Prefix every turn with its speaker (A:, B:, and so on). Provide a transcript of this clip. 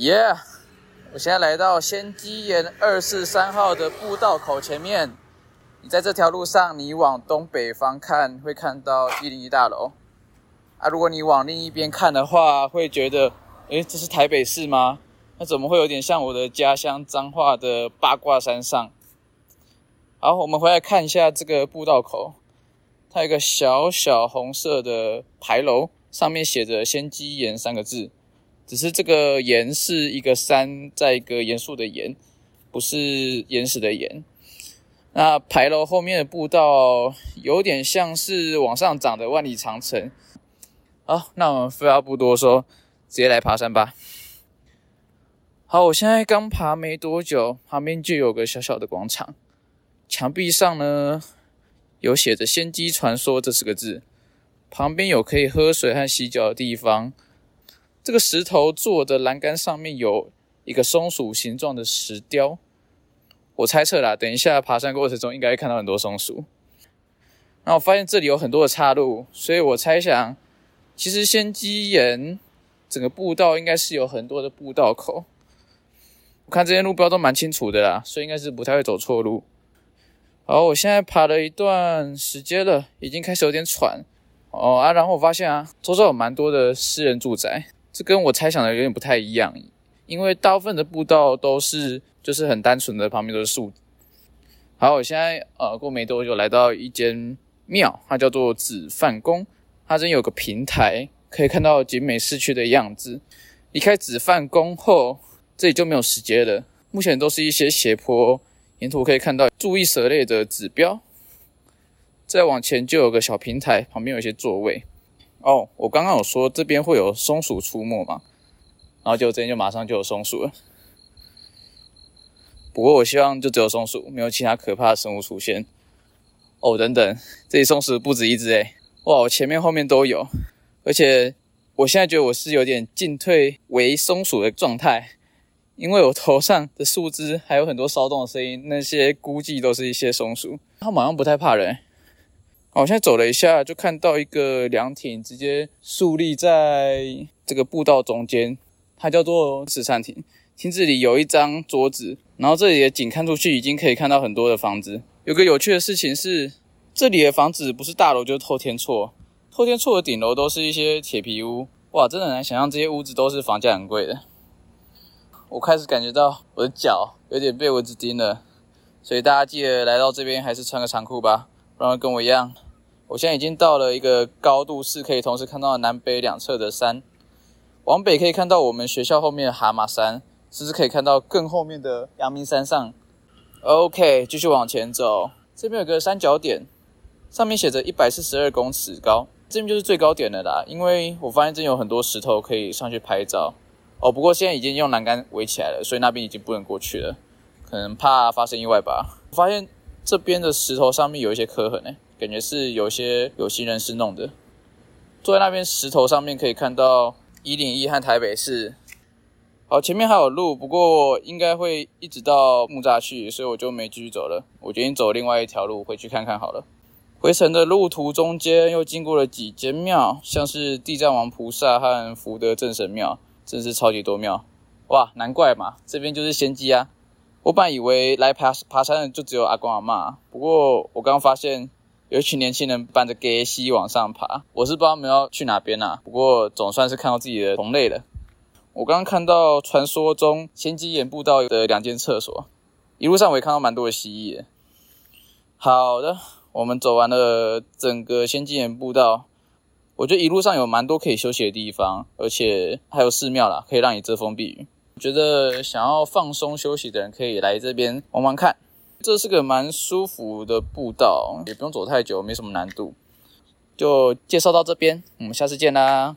A: 耶！我现在来到仙迹岩二四三号的步道口前面。你在这条路上，你往东北方看，会看到一零一大楼。啊，如果你往另一边看的话，会觉得，诶，这是台北市吗？那怎么会有点像我的家乡彰化的八卦山上？好，我们回来看一下这个步道口，它有一个小小红色的牌楼，上面写着“仙迹岩”三个字。只是这个“岩”是一个山，在一个严肃的“岩”，不是岩石的“岩”。那牌楼后面的步道有点像是往上长的万里长城。好，那我们废话不多说，直接来爬山吧。好，我现在刚爬没多久，旁边就有个小小的广场，墙壁上呢有写着“仙姬传说”这四个字，旁边有可以喝水和洗脚的地方。这个石头做的栏杆上面有一个松鼠形状的石雕，我猜测啦，等一下爬山过程中应该会看到很多松鼠。然后我发现这里有很多的岔路，所以我猜想，其实仙基岩整个步道应该是有很多的步道口。我看这些路标都蛮清楚的啦，所以应该是不太会走错路。好，我现在爬了一段时间了，已经开始有点喘哦啊。然后我发现啊，周遭有蛮多的私人住宅，这跟我猜想的有点不太一样，因为大部分的步道都是就是很单纯的，旁边都是树。好，我现在呃过没多久来到一间庙，它叫做紫范宫，它这边有个平台，可以看到景美市区的样子。离开紫范宫后。这里就没有石阶了，目前都是一些斜坡，沿途可以看到注意蛇类的指标。再往前就有个小平台，旁边有一些座位。哦，我刚刚有说这边会有松鼠出没嘛，然后就这边就马上就有松鼠了。不过我希望就只有松鼠，没有其他可怕的生物出现。哦，等等，这里松鼠不止一只诶。哇，我前面后面都有，而且我现在觉得我是有点进退为松鼠的状态。因为我头上的树枝还有很多骚动的声音，那些估计都是一些松鼠。它好像不太怕人。我现在走了一下，就看到一个凉亭，直接竖立在这个步道中间。它叫做慈善亭。亭子里有一张桌子，然后这里的景看出去已经可以看到很多的房子。有个有趣的事情是，这里的房子不是大楼就是透天厝。透天厝的顶楼都是一些铁皮屋。哇，真的很难想象这些屋子都是房价很贵的。我开始感觉到我的脚有点被蚊子叮了，所以大家记得来到这边还是穿个长裤吧，然后跟我一样。我现在已经到了一个高度是可以同时看到南北两侧的山，往北可以看到我们学校后面的蛤蟆山，甚至可以看到更后面的阳明山上。OK，继续往前走，这边有个三角点，上面写着一百四十二公尺高，这边就是最高点了啦。因为我发现这边有很多石头可以上去拍照。哦，不过现在已经用栏杆围起来了，所以那边已经不能过去了，可能怕发生意外吧。我发现这边的石头上面有一些刻痕，诶，感觉是有些有心人士弄的。坐在那边石头上面可以看到一零一和台北市。好，前面还有路，不过应该会一直到木栅去，所以我就没继续走了。我决定走另外一条路回去看看好了。回程的路途中间又经过了几间庙，像是地藏王菩萨和福德正神庙。真是超级多庙，哇，难怪嘛，这边就是仙迹啊！我本以为来爬爬山的就只有阿公阿嬷，不过我刚发现有一群年轻人搬着给西往上爬，我是不知道他们要去哪边啊，不过总算是看到自己的同类了。我刚刚看到传说中仙鸡岩步道的两间厕所，一路上我也看到蛮多的蜥蜴。好的，我们走完了整个仙鸡岩步道。我觉得一路上有蛮多可以休息的地方，而且还有寺庙啦，可以让你遮风避雨。觉得想要放松休息的人可以来这边玩玩看，这是个蛮舒服的步道，也不用走太久，没什么难度。就介绍到这边，我们下次见啦。